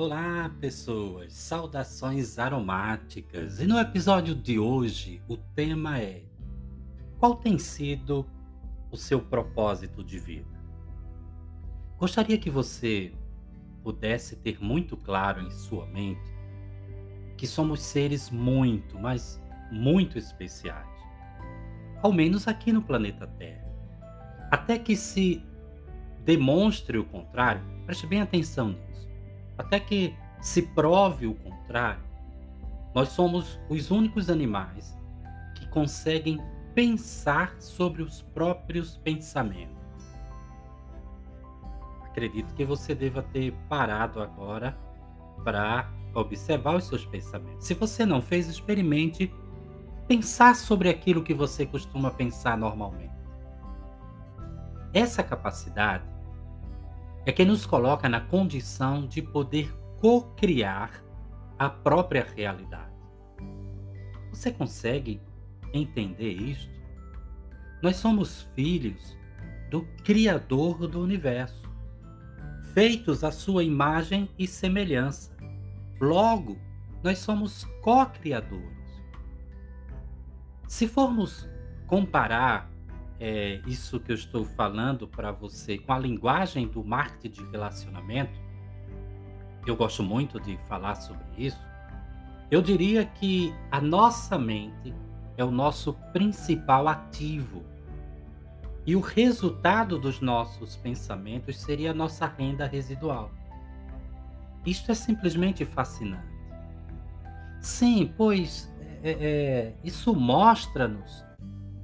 Olá, pessoas! Saudações aromáticas! E no episódio de hoje, o tema é: Qual tem sido o seu propósito de vida? Gostaria que você pudesse ter muito claro em sua mente que somos seres muito, mas muito especiais. Ao menos aqui no planeta Terra. Até que se demonstre o contrário, preste bem atenção nisso até que se prove o contrário, nós somos os únicos animais que conseguem pensar sobre os próprios pensamentos. Acredito que você deva ter parado agora para observar os seus pensamentos. Se você não fez, experimente pensar sobre aquilo que você costuma pensar normalmente. Essa capacidade é que nos coloca na condição de poder co-criar a própria realidade. Você consegue entender isto? Nós somos filhos do Criador do universo, feitos à sua imagem e semelhança. Logo, nós somos co-criadores. Se formos comparar é, isso que eu estou falando para você com a linguagem do marketing de relacionamento, eu gosto muito de falar sobre isso. Eu diria que a nossa mente é o nosso principal ativo. E o resultado dos nossos pensamentos seria a nossa renda residual. Isto é simplesmente fascinante. Sim, pois é, é, isso mostra-nos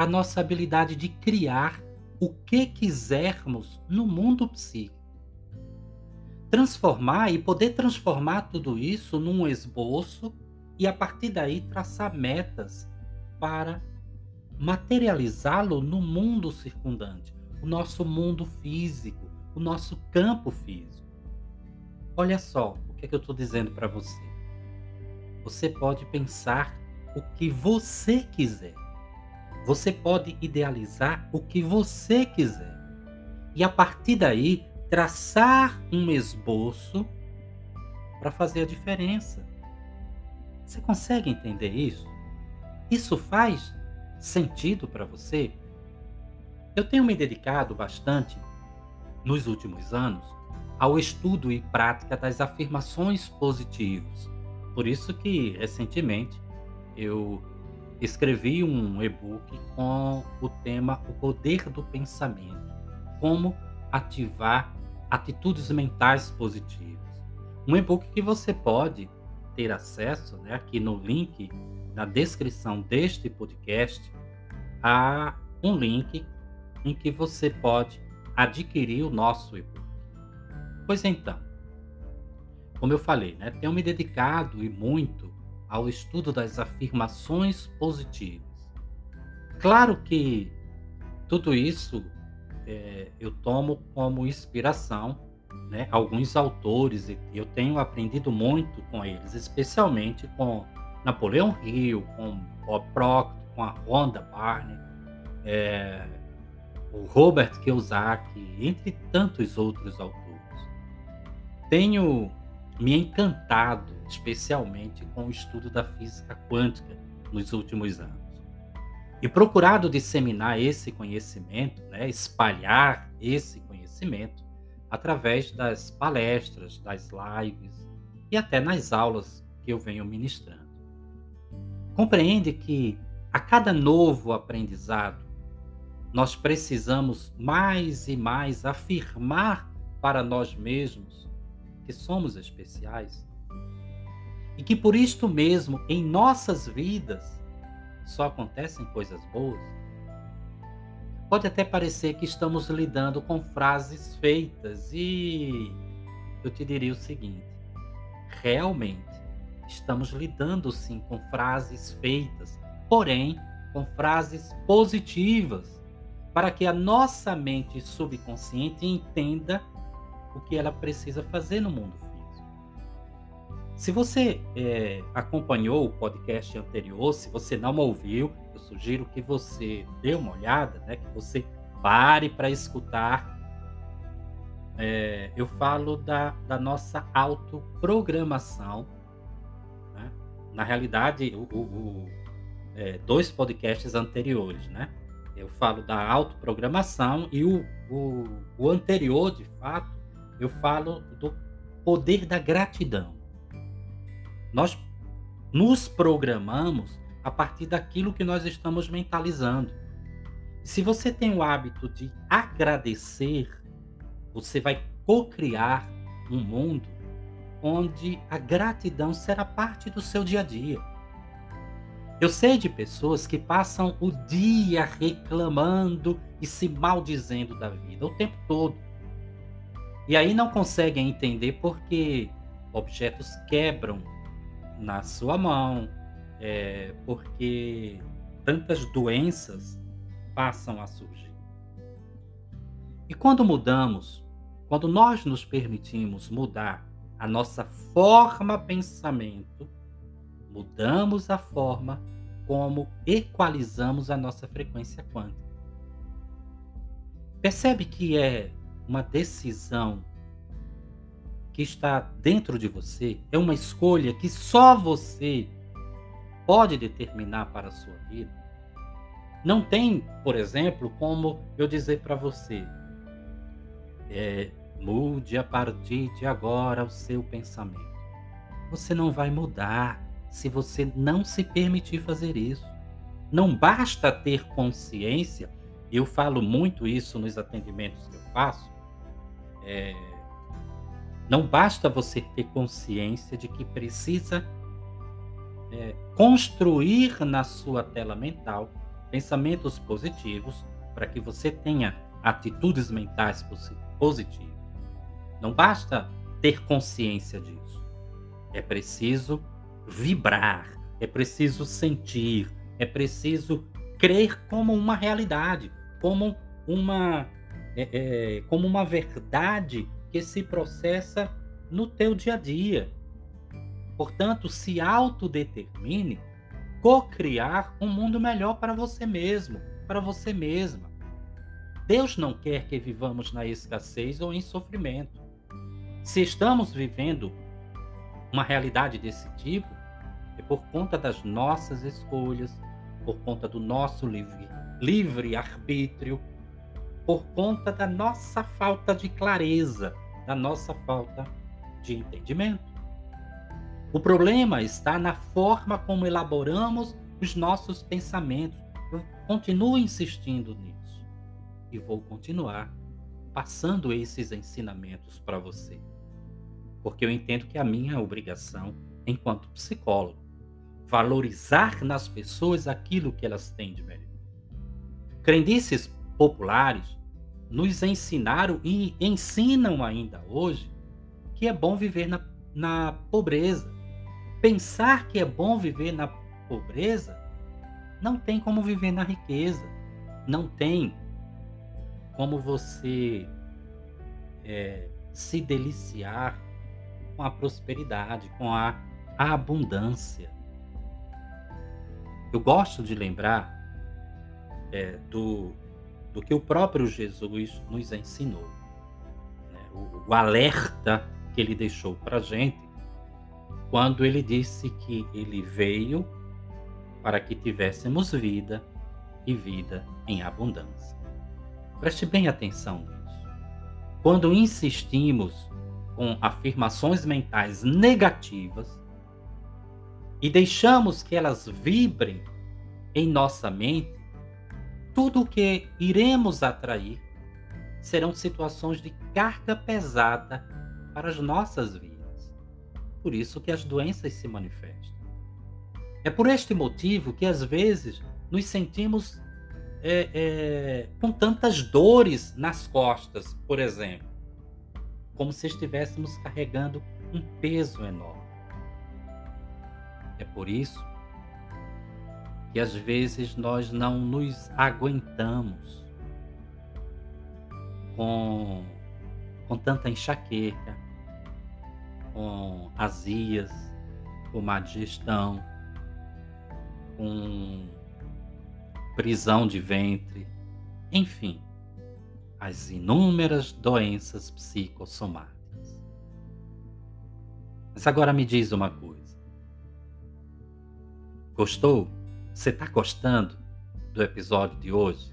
a nossa habilidade de criar o que quisermos no mundo psíquico. Transformar e poder transformar tudo isso num esboço e a partir daí traçar metas para materializá-lo no mundo circundante, o nosso mundo físico, o nosso campo físico. Olha só o que, é que eu estou dizendo para você. Você pode pensar o que você quiser. Você pode idealizar o que você quiser. E a partir daí, traçar um esboço para fazer a diferença. Você consegue entender isso? Isso faz sentido para você? Eu tenho me dedicado bastante nos últimos anos ao estudo e prática das afirmações positivas. Por isso que recentemente eu escrevi um e-book com o tema O Poder do Pensamento. Como ativar atitudes mentais positivas. Um e-book que você pode ter acesso né, aqui no link na descrição deste podcast a um link em que você pode adquirir o nosso e-book. Pois então, como eu falei, né, tenho me dedicado e muito ao estudo das afirmações positivas. Claro que tudo isso é, eu tomo como inspiração né, alguns autores e eu tenho aprendido muito com eles, especialmente com Napoleão Hill, com Bob Proctor, com a Rhonda Barney, é, o Robert Kiyosaki, entre tantos outros autores. Tenho me encantado especialmente com o estudo da física quântica nos últimos anos. E procurado disseminar esse conhecimento, né, espalhar esse conhecimento através das palestras, das lives e até nas aulas que eu venho ministrando. Compreende que a cada novo aprendizado, nós precisamos mais e mais afirmar para nós mesmos que somos especiais e que por isto mesmo, em nossas vidas, só acontecem coisas boas? Pode até parecer que estamos lidando com frases feitas e eu te diria o seguinte: realmente estamos lidando sim com frases feitas, porém com frases positivas, para que a nossa mente subconsciente entenda o que ela precisa fazer no mundo. Se você é, acompanhou o podcast anterior, se você não ouviu, eu sugiro que você dê uma olhada, né, que você pare para escutar. É, eu falo da, da nossa autoprogramação. Né? Na realidade, o, o, o é, dois podcasts anteriores, né? Eu falo da autoprogramação e o, o, o anterior, de fato, eu falo do poder da gratidão. Nós nos programamos a partir daquilo que nós estamos mentalizando. Se você tem o hábito de agradecer, você vai co-criar um mundo onde a gratidão será parte do seu dia a dia. Eu sei de pessoas que passam o dia reclamando e se maldizendo da vida o tempo todo. E aí não conseguem entender porque objetos quebram na sua mão, é, porque tantas doenças passam a surgir. E quando mudamos, quando nós nos permitimos mudar a nossa forma pensamento, mudamos a forma como equalizamos a nossa frequência quântica. Percebe que é uma decisão que está dentro de você, é uma escolha que só você pode determinar para a sua vida. Não tem, por exemplo, como eu dizer para você, é, mude a partir de agora o seu pensamento. Você não vai mudar se você não se permitir fazer isso. Não basta ter consciência, eu falo muito isso nos atendimentos que eu faço, é, não basta você ter consciência de que precisa é, construir na sua tela mental pensamentos positivos para que você tenha atitudes mentais positivas. Não basta ter consciência disso. É preciso vibrar, é preciso sentir, é preciso crer como uma realidade, como uma, é, é, como uma verdade que se processa no teu dia a dia. Portanto, se autodetermine co-criar um mundo melhor para você mesmo, para você mesma. Deus não quer que vivamos na escassez ou em sofrimento. Se estamos vivendo uma realidade desse tipo, é por conta das nossas escolhas, por conta do nosso livre, livre arbítrio, por conta da nossa falta de clareza, da nossa falta de entendimento. O problema está na forma como elaboramos os nossos pensamentos. Eu continuo insistindo nisso e vou continuar passando esses ensinamentos para você porque eu entendo que a minha obrigação, enquanto psicólogo, valorizar nas pessoas aquilo que elas têm de melhor. Crendices populares nos ensinaram e ensinam ainda hoje que é bom viver na, na pobreza. Pensar que é bom viver na pobreza não tem como viver na riqueza. Não tem como você é, se deliciar com a prosperidade, com a, a abundância. Eu gosto de lembrar é, do, do que o próprio Jesus nos ensinou, né? o, o alerta que ele deixou para a gente quando ele disse que ele veio para que tivéssemos vida e vida em abundância. Preste bem atenção nisso. Quando insistimos com afirmações mentais negativas e deixamos que elas vibrem em nossa mente, tudo o que iremos atrair serão situações de carga pesada para as nossas vidas. Por isso que as doenças se manifestam. É por este motivo que às vezes nos sentimos é, é, com tantas dores nas costas, por exemplo, como se estivéssemos carregando um peso enorme. É por isso que às vezes nós não nos aguentamos com, com tanta enxaqueca, com azias, com má digestão, com prisão de ventre, enfim, as inúmeras doenças psicossomáticas. Mas agora me diz uma coisa. Gostou? Você está gostando do episódio de hoje?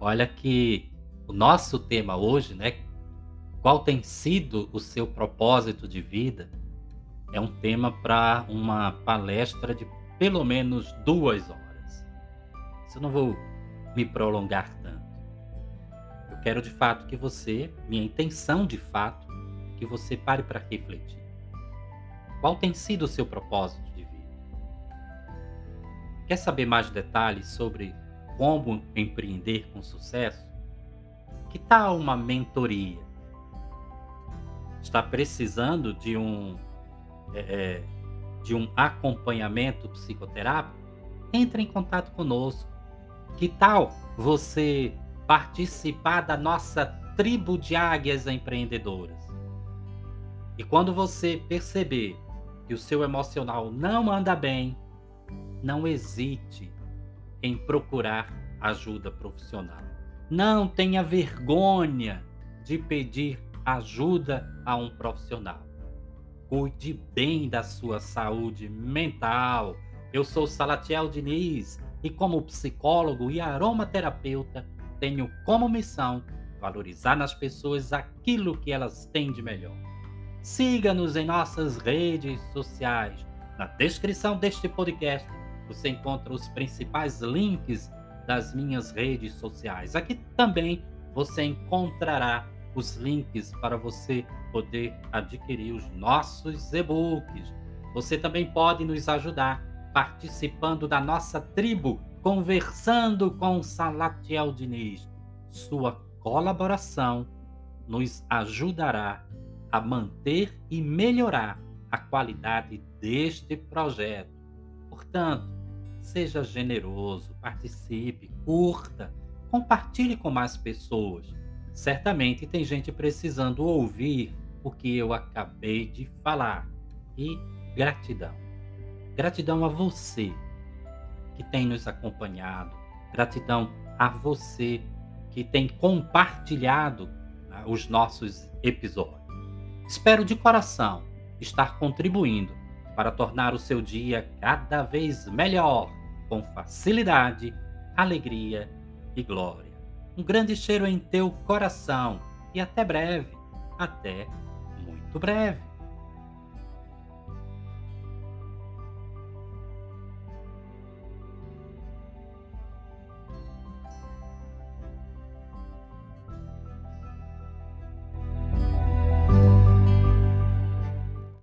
Olha que o nosso tema hoje, né? Qual tem sido o seu propósito de vida? É um tema para uma palestra de pelo menos duas horas. Eu não vou me prolongar tanto. Eu quero de fato que você, minha intenção de fato, que você pare para refletir. Qual tem sido o seu propósito? Quer saber mais detalhes sobre como empreender com sucesso? Que tal uma mentoria? Está precisando de um é, é de um acompanhamento psicoterápico? Entre em contato conosco. Que tal você participar da nossa tribo de águias empreendedoras? E quando você perceber que o seu emocional não anda bem, não hesite em procurar ajuda profissional. Não tenha vergonha de pedir ajuda a um profissional. Cuide bem da sua saúde mental. Eu sou Salatiel Diniz e como psicólogo e aromaterapeuta, tenho como missão valorizar nas pessoas aquilo que elas têm de melhor. Siga-nos em nossas redes sociais. Na descrição deste podcast você encontra os principais links das minhas redes sociais. Aqui também você encontrará os links para você poder adquirir os nossos e-books. Você também pode nos ajudar participando da nossa tribo, conversando com Salatiel Diniz. Sua colaboração nos ajudará a manter e melhorar a qualidade deste projeto. Portanto, seja generoso, participe, curta, compartilhe com mais pessoas. Certamente tem gente precisando ouvir o que eu acabei de falar. E gratidão. Gratidão a você que tem nos acompanhado. Gratidão a você que tem compartilhado né, os nossos episódios. Espero de coração estar contribuindo para tornar o seu dia cada vez melhor, com facilidade, alegria e glória. Um grande cheiro em teu coração e até breve. Até muito breve.